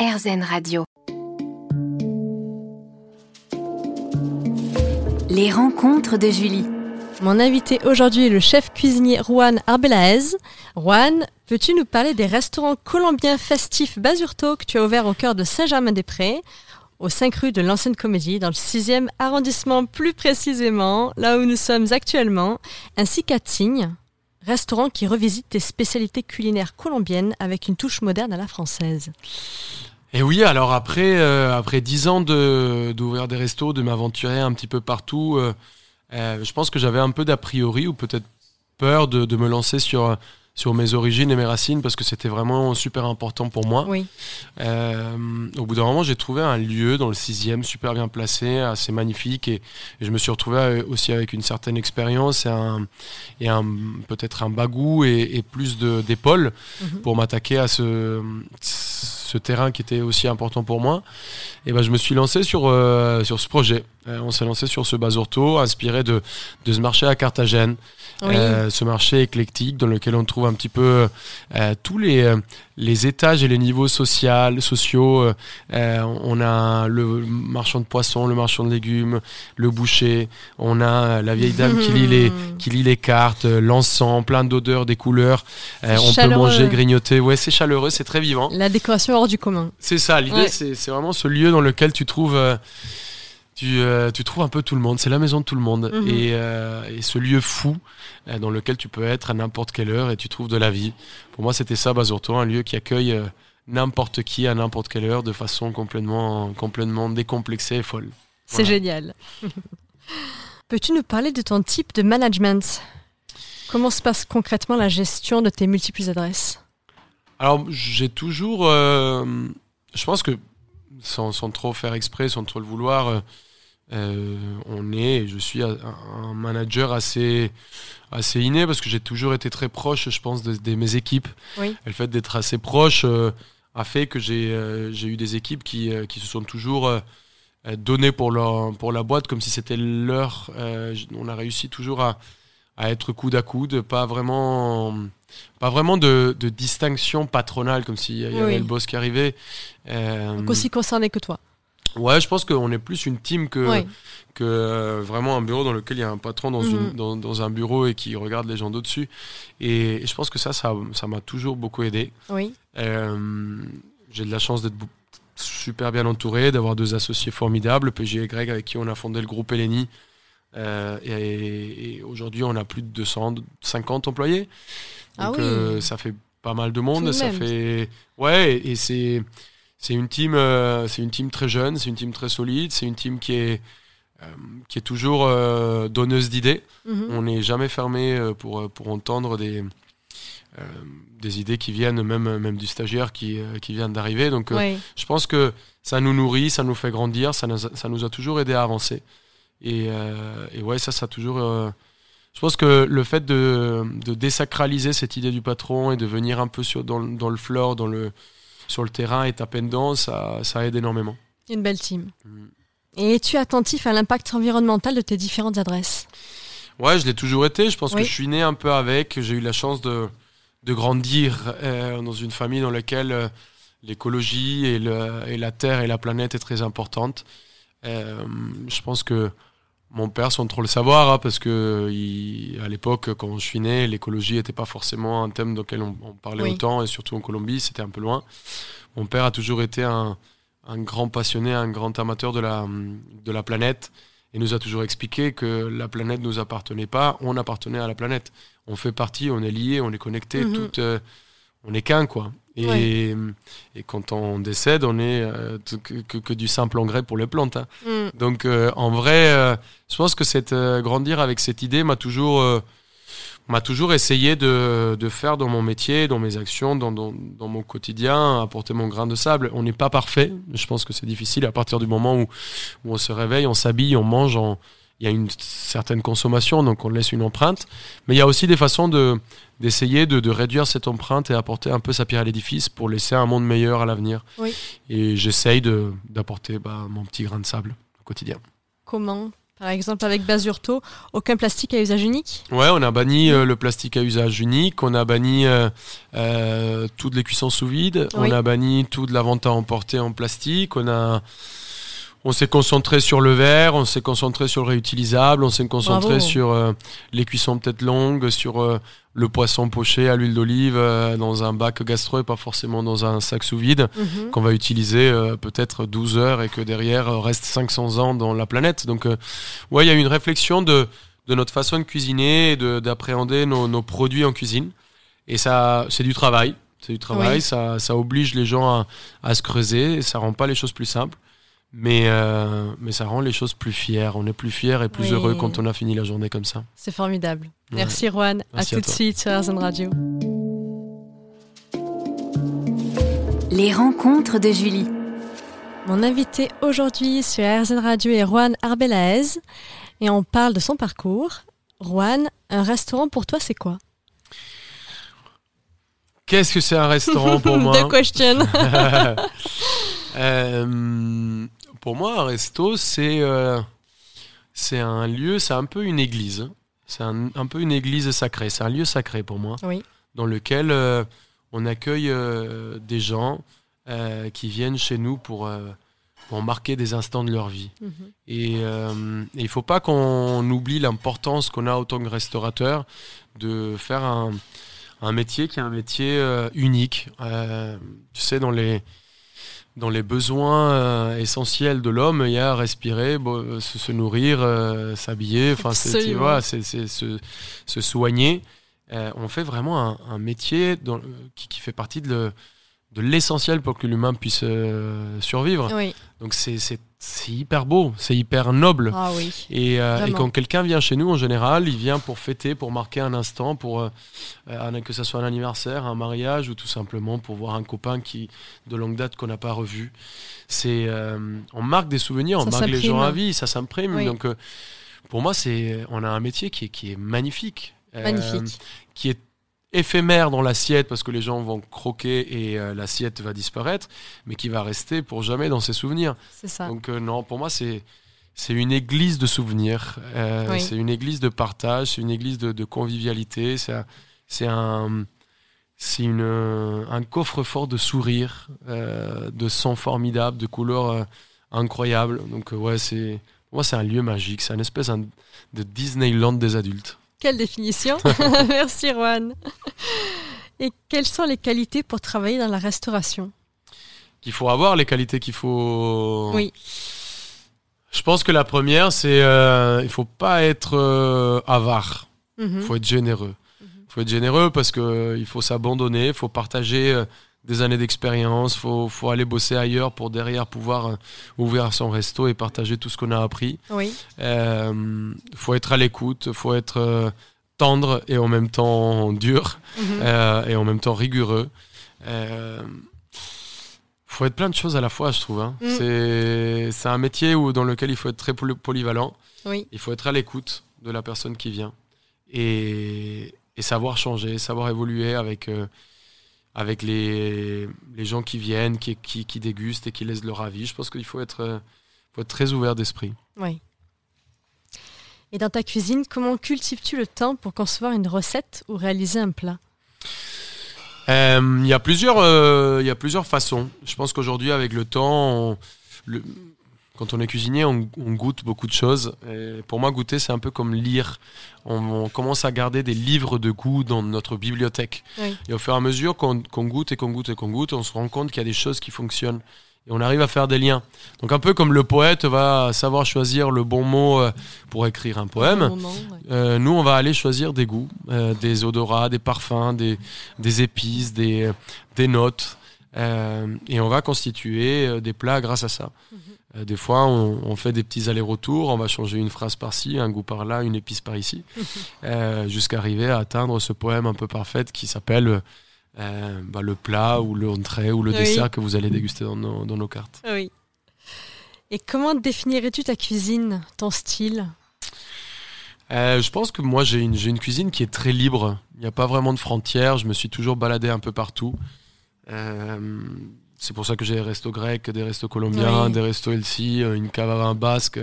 RZN Radio. Les rencontres de Julie. Mon invité aujourd'hui est le chef cuisinier Juan Arbelaez. Juan, peux-tu nous parler des restaurants colombiens festifs Basurto que tu as ouvert au cœur de Saint-Germain-des-Prés, au 5 rue de l'Ancienne Comédie, dans le 6e arrondissement plus précisément, là où nous sommes actuellement, ainsi qu'à Tignes, restaurant qui revisite tes spécialités culinaires colombiennes avec une touche moderne à la française. Et oui, alors après euh, après dix ans de d'ouvrir des restos, de m'aventurer un petit peu partout, euh, euh, je pense que j'avais un peu d'a priori ou peut-être peur de, de me lancer sur sur mes origines et mes racines parce que c'était vraiment super important pour moi. Oui. Euh, au bout d'un moment, j'ai trouvé un lieu dans le sixième super bien placé, assez magnifique et, et je me suis retrouvé aussi avec une certaine expérience et un, et un peut-être un bagou et, et plus de d'épaules Mhm. pour m'attaquer à ce ce terrain qui était aussi important pour moi. Et ben je me suis lancé sur euh, sur ce projet. Euh, on s'est lancé sur ce Basurto, inspiré de de ce marché à Carthagène. Oui. Ce marché éclectique dans lequel on trouve un petit peu euh, tous les, euh, les étages et les niveaux social, sociaux. Euh, on a le marchand de poissons, le marchand de légumes, le boucher. On a la vieille dame qui lit les, qui lit les cartes, l'encens, plein d'odeurs, des couleurs. Euh, on peut manger, grignoter. Ouais, c'est chaleureux, c'est très vivant. La décoration hors du commun. C'est ça, l'idée, Ouais. c'est c'est vraiment ce lieu dans lequel tu trouves, tu, euh, tu trouves un peu tout le monde. C'est la maison de tout le monde. Mhm. et, euh, et ce lieu fou euh, dans lequel tu peux être à n'importe quelle heure et tu trouves de la vie. Pour moi, c'était ça, Basurto, un lieu qui accueille n'importe qui à n'importe quelle heure de façon complètement, complètement décomplexée et folle. C'est génial. Peux-tu nous parler de ton type de management? Comment se passe concrètement la gestion de tes multiples adresses? Alors, j'ai toujours. je pense que, sans, sans trop faire exprès, sans trop le vouloir, euh, on est, je suis un, manager assez, assez inné parce que j'ai toujours été très proche, je pense, de, de mes équipes. Oui. Et le fait d'être assez proche euh, a fait que j'ai euh, j'ai eu des équipes qui, qui se sont toujours données pour, leur, pour la boîte comme si c'était leur. on a réussi toujours à, à être coude à coude, pas vraiment, pas vraiment de, de distinction patronale comme s'il y avait Oui. le boss qui arrivait. Donc aussi concerné que toi. Ouais, je pense qu'on est plus une team que, Oui. que euh, vraiment un bureau dans lequel il y a un patron dans, Mhm. une, dans, dans un bureau et qui regarde les gens d'au-dessus. Et, et je pense que ça, ça ça m'a toujours beaucoup aidé. Oui. Euh, J'ai de la chance d'être super bien entouré, d'avoir deux associés formidables, PG et Greg, avec qui on a fondé le groupe Eleni. Euh, et et aujourd'hui, on a plus de 250 employés. Ah Donc, oui. euh, ça fait pas mal de monde. de Ça fait ouais, et, et c'est c'est une team, euh, c'est une team très jeune, c'est une team très solide, c'est une team qui est euh, qui est toujours euh, donneuse d'idées. Mhm. On n'est jamais fermé pour, pour entendre des, des idées qui viennent, même, même du stagiaire qui, qui vient d'arriver. Donc Oui. je pense que ça nous nourrit, ça nous fait grandir, ça nous a, ça nous a toujours aidé à avancer. Et, et ouais, ça, ça a toujours. je pense que le fait de, de désacraliser cette idée du patron et de venir un peu sur, dans, le- dans le floor, dans le, sur le terrain et taper dedans, ça, ça aide énormément. Une belle team. Mm. Et es-tu attentif à l'impact environnemental de tes différentes adresses? Ouais, je l'ai toujours été. Je pense Oui. que je suis né un peu avec. J'ai eu la chance de, de grandir euh, dans une famille dans laquelle euh, l'écologie et, et la terre et la planète est très importante. Euh, je pense que mon père, sans trop le savoir, hein, parce que il- à l'époque, quand je suis né, l'écologie n'était pas forcément un thème auquel on, on parlait Oui. autant, et surtout en Colombie, c'était un peu loin. Mon père a toujours été un, un grand passionné, un grand amateur de la, de la planète, et nous a toujours expliqué que la planète ne nous appartenait pas, on appartenait à la planète. On fait partie, on est lié, on est connecté, Mhm. tout, on est qu'un, quoi. Et, Ouais. et quand on décède, on est euh, que, que- que du simple engrais pour les plantes. hein. Mm. Donc euh, en vrai, euh, je pense que cette, grandir avec cette idée m'a toujours, m'a toujours essayé de, de faire dans mon métier, dans mes actions, dans, dans, dans mon quotidien, apporter mon grain de sable. On n'est pas parfait. Je pense que c'est difficile à partir du moment où, où on se réveille, on s'habille, on mange, on- il y a une certaine consommation, donc on laisse une empreinte. Mais il y a aussi des façons de d'essayer de, de réduire cette empreinte et apporter un peu sa pierre à l'édifice pour laisser un monde meilleur à l'avenir. Oui. Et j'essaye de- d'apporter bah, mon petit grain de sable au quotidien. Comment? Par exemple, avec Basurto, aucun plastique à usage unique? Ouais, on a banni euh, le plastique à usage unique, on a banni euh, euh, toutes les cuissons sous vide, Oui. on a banni toute la vente à emporter en plastique, on a on s'est concentré sur le verre, on s'est concentré sur le réutilisable, on s'est concentré Bravo. sur euh, les cuissons peut-être longues, sur euh, le poisson poché à l'huile d'olive euh, dans un bac gastro et pas forcément dans un sac sous vide Mhm. qu'on va utiliser peut-être 12 heures et que derrière reste 500 ans dans la planète. Donc, ouais, il y a une réflexion de, de notre façon de cuisiner et de- d'appréhender nos, nos produits en cuisine. Et ça, c'est du travail. C'est du travail. Oui. Ça, ça oblige les gens à, à se creuser. Et ça rend pas les choses plus simples. Mais, euh, mais ça rend les choses plus fières. On est plus fiers et plus Oui. heureux quand on a fini la journée comme ça. C'est formidable. Ouais. Merci Juan. Merci à à tout de suite sur RZN Radio. Les rencontres de Julie. Mon invité aujourd'hui sur RZN Radio est Juan Arbelaez et on parle de son parcours. Juan, un restaurant pour toi, c'est quoi? Qu'est-ce que c'est un restaurant pour moi? The question. Euh, pour moi, un resto, c'est euh, c'est un lieu, c'est un peu une église. C'est un, un peu une église sacrée. C'est un lieu sacré pour moi, Oui. dans lequel euh, on accueille des gens qui viennent chez nous pour, pour marquer des instants de leur vie. Mhm. Et il faut pas qu'on oublie l'importance qu'on a en tant que restaurateur de faire un, un métier qui est un métier unique. Tu sais, dans les, dans les besoins euh, essentiels de l'homme, il y a respirer, bo- se, se nourrir, euh, s'habiller, enfin, c'est- tu vois, c'est c'est se, se soigner. Euh, on fait vraiment un, un métier dans- qui, qui fait partie de le- de l'essentiel pour que l'humain puisse euh, survivre. Oui. Donc c'est c'est- c'est hyper beau, c'est hyper noble. Ah oui. Et, euh, et quand quelqu'un vient chez nous, en général, il vient pour fêter, pour marquer un instant, pour euh, euh, que ce soit un anniversaire, un mariage ou tout simplement pour voir un copain qui de longue date qu'on n'a pas revu. C'est, euh, on marque des souvenirs, on marque les gens à vie, ça s'imprime. Oui. Donc pour moi, c'est, on a un métier qui est, qui est magnifique, Magnifique. qui est éphémère dans l'assiette parce que les gens vont croquer et euh, l'assiette va disparaître, mais qui va rester pour jamais dans ses souvenirs. C'est ça. Donc euh, non, pour moi c'est c'est une église de souvenirs, Euh, Oui. c'est une église de partage, c'est une église de, de convivialité, c'est un- c'est un c'est une un coffre-fort de sourires, euh, de sons formidables, de couleurs incroyables. Donc ouais, c'est pour moi c'est un lieu magique, c'est une espèce de Disneyland des adultes. Quelle définition Merci Juan. Et quelles sont les qualités pour travailler dans la restauration? Qu'il faut avoir les qualités qu'il faut. Oui. Je pense que la première c'est euh, il faut pas être euh, avare. Mhm. Il faut être généreux. Il faut être généreux parce que euh, faut s'abandonner, il faut partager euh, des années d'expérience, il faut, faut aller bosser ailleurs pour derrière pouvoir euh, ouvrir son resto et partager tout ce qu'on a appris. Oui. Il faut être à l'écoute, il faut être euh, tendre et en même temps dur Mhm. euh, et en même temps rigoureux. Euh, faut être plein de choses à la fois, je trouve. hein. Mm. C'est c'est un métier où, dans lequel il faut être très poly- polyvalent. Oui. Il faut être à l'écoute de la personne qui vient et, et savoir changer, savoir évoluer avec, euh, avec les, les gens qui viennent, qui, qui, qui dégustent et qui laissent leur avis. Je pense qu'il faut être, euh, faut être très ouvert d'esprit. Oui. Et dans ta cuisine, comment cultives-tu le temps pour concevoir une recette ou réaliser un plat? Euh, Il y, a plusieurs, euh, il y a plusieurs façons. Je pense qu'aujourd'hui, avec le temps, on- le- quand on est cuisinier, on, on goûte beaucoup de choses. Et pour moi, goûter, c'est un peu comme lire. On, on commence à garder des livres de goût dans notre bibliothèque. Oui. Et au fur et à mesure qu'on goûte et qu'on goûte et qu'on goûte, on se rend compte qu'il y a des choses qui fonctionnent. Et on arrive à faire des liens. Donc un peu comme le poète va savoir choisir le bon mot euh, pour écrire un poème. Au moment, ouais. Euh, nous, on va aller choisir des goûts, euh, des odorats, des parfums, des, des épices, des, des notes. Euh, et on va constituer euh, des plats grâce à ça. Euh, des fois, on, on fait des petits allers-retours, on va changer une phrase par-ci, un goût par-là, une épice par-ici, euh, jusqu'à arriver à atteindre ce poème un peu parfait qui s'appelle bah, le plat ou le entrée ou le Oui. dessert que vous allez déguster dans nos, dans nos cartes. Oui. Et comment définirais-tu ta cuisine, ton style? Euh, je pense que moi j'ai une, j'ai une cuisine qui est très libre. Il n'y a pas vraiment de frontières. Je me suis toujours baladé un peu partout. Euh, c'est pour ça que j'ai des restos grecs, des restos colombiens, Oui. des restos healthy, euh, une cave à vin basque.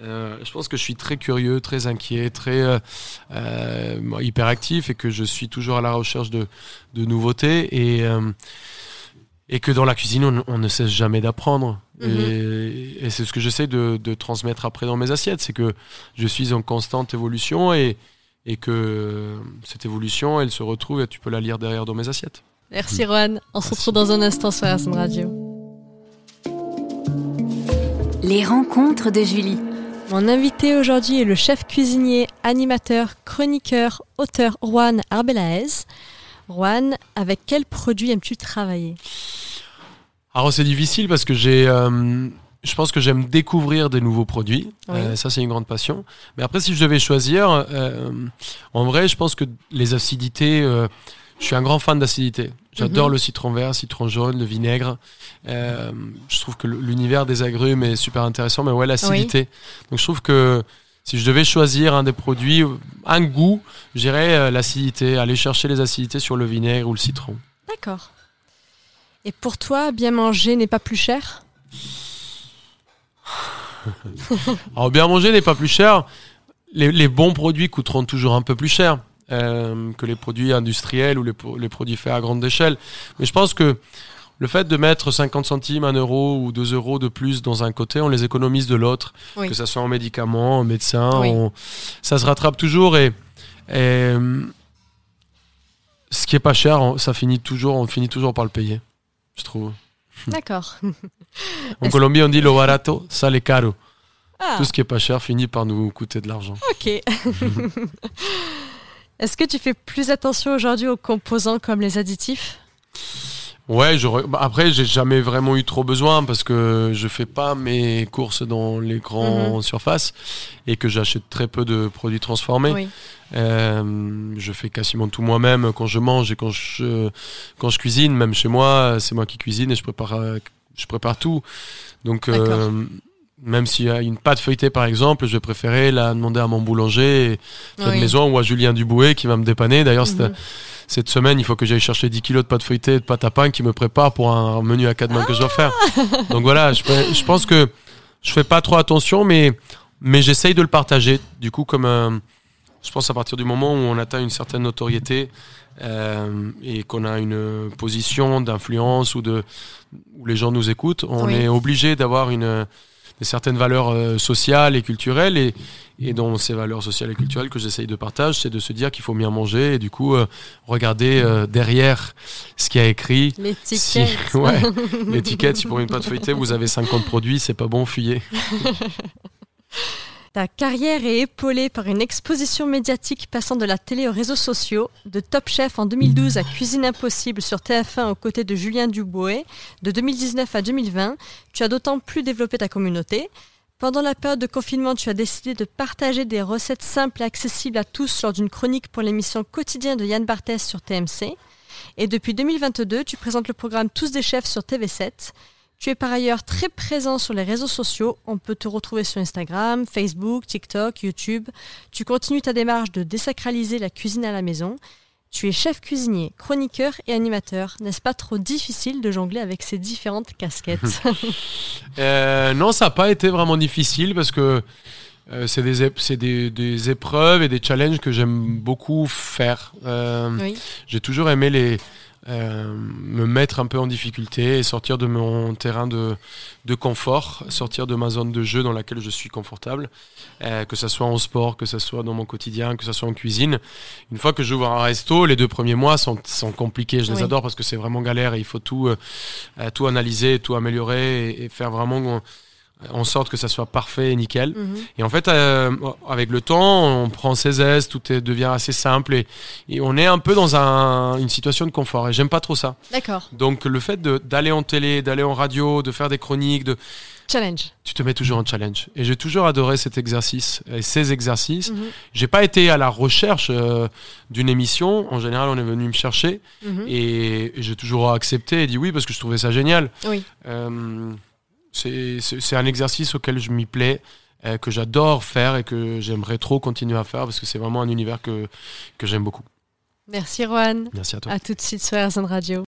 Euh, je pense que je suis très curieux, très inquiet, très euh, hyperactif et que je suis toujours à la recherche de, de nouveautés et, euh, et que dans la cuisine, on, on ne cesse jamais d'apprendre. Mhm. Et, et c'est ce que j'essaie de, de transmettre après dans mes assiettes, c'est que je suis en constante évolution et, et que cette évolution, elle se retrouve et tu peux la lire derrière dans mes assiettes. Merci Rohan. On se retrouve dans un instant sur RSN Radio. Les rencontres de Julie. Mon invité aujourd'hui est le chef cuisinier, animateur, chroniqueur, auteur Juan Arbelaez. Juan, avec quel produit aimes-tu travailler? Alors c'est difficile parce que j'ai, euh, je pense que j'aime découvrir des nouveaux produits. Oui. Euh, ça c'est une grande passion. Mais après si je devais choisir, euh, en vrai je pense que les acidités, euh, je suis un grand fan d'acidité. J'adore Mhm. le citron vert, citron jaune, le vinaigre. Euh, je trouve que l'univers des agrumes est super intéressant. Mais ouais l'acidité. Donc je trouve que si je devais choisir un des produits, un goût, j'irais euh, l'acidité, aller chercher les acidités sur le vinaigre ou le citron. D'accord. Et pour toi, bien manger n'est pas plus cher? Alors bien manger n'est pas plus cher. Les, les bons produits coûteront toujours un peu plus cher euh, que les produits industriels ou les, pro- les produits faits à grande échelle. Mais je pense que le fait de mettre 50 centimes, 1 euro ou 2 euros de plus dans un côté, on les économise de l'autre. Oui. Que ce soit en médicaments, en médecins, Oui. on- ça se rattrape toujours. Et, et, ce qui est pas cher, on- ça finit toujours, on finit toujours par le payer, je trouve. D'accord. En Colombie, on dit lo barato sale caro. Ah, Tout ce qui est pas cher finit par nous coûter de l'argent. ok. Est-ce que tu fais plus attention aujourd'hui aux composants comme les additifs? Ouais, j'aurais- bah, après, j'ai jamais vraiment eu trop besoin parce que je fais pas mes courses dans les grandes surfaces et que j'achète très peu de produits transformés. Oui. Euh, je fais quasiment tout moi-même quand je mange et quand je, quand je cuisine. Même chez moi, c'est moi qui cuisine et je prépare, je prépare tout. Donc, euh, même s'il y a une pâte feuilletée, par exemple, je vais préférer la demander à mon boulanger de Oui. maison ou à Julien Dubouet qui va me dépanner. D'ailleurs, cette- Mhm. cette semaine, il faut que j'aille chercher 10 kilos de pâte feuilletée et de pâte à pain qui me prépare pour un menu à quatre mains que je dois faire. Donc voilà, je, pense que je fais pas trop attention, mais, mais j'essaye de le partager. Du coup, comme euh, je pense à partir du moment où on atteint une certaine notoriété euh, et qu'on a une position d'influence ou de où les gens nous écoutent, on Oui. est obligé d'avoir une certaines valeurs euh, sociales et culturelles et, et dans ces valeurs sociales et culturelles que j'essaye de partager, c'est de se dire qu'il faut bien manger et du coup euh, regarder euh, derrière ce qui a écrit. Si, L'étiquette. ouais, l'étiquette, si pour une pâte feuilletée vous avez 50 produits, c'est pas bon, fuyez. Ta carrière est épaulée par une exposition médiatique passant de la télé aux réseaux sociaux, de Top Chef en 2012 à Cuisine Impossible sur TF1 aux côtés de Julien Dubois, de 2019 à 2020. Tu as d'autant plus développé ta communauté. Pendant la période de confinement, tu as décidé de partager des recettes simples et accessibles à tous lors d'une chronique pour l'émission Quotidien de Yann Barthès sur TMC. Et depuis 2022, tu présentes le programme Tous des chefs sur TV7. Tu es par ailleurs très présent sur les réseaux sociaux. On peut te retrouver sur Instagram, Facebook, TikTok, YouTube. Tu continues ta démarche de désacraliser la cuisine à la maison. Tu es chef cuisinier, chroniqueur et animateur. N'est-ce pas trop difficile de jongler avec ces différentes casquettes Euh, non, ça n'a pas été vraiment difficile parce que euh, c'est des, des, des épreuves et des challenges que j'aime beaucoup faire. Euh, Oui. J'ai toujours aimé les, euh, me mettre un peu en difficulté et sortir de mon terrain de, de confort, sortir de ma zone de jeu dans laquelle je suis confortable, euh, que ce soit en sport, que ce soit dans mon quotidien, que ce soit en cuisine. Une fois que j'ouvre un resto, les deux premiers mois sont, sont compliqués. Je les Oui. adore parce que c'est vraiment galère et il faut tout, euh, tout analyser, tout améliorer et, et faire vraiment en, en sorte que ça soit parfait et nickel. Mhm. Et en fait, euh, avec le temps, on prend ses aises, tout est- devient assez simple et, et on est un peu dans un- une situation de confort. Et j'aime pas trop ça. D'accord. Donc le fait d'aller en télé, d'aller en radio, de faire des chroniques, de, Challenge. tu te mets toujours en challenge. Et j'ai toujours adoré cet exercice et ces exercices. Mhm. J'ai pas été à la recherche euh, d'une émission. En général, on est venu me chercher Mhm. et, et j'ai toujours accepté et dit oui parce que je trouvais ça génial. Oui. Euh, c'est un exercice auquel je m'y plais, euh, que j'adore faire et que j'aimerais trop continuer à faire parce que c'est vraiment un univers que, que j'aime beaucoup. Merci Rohan. Merci à toi. À tout de suite sur RZN Radio.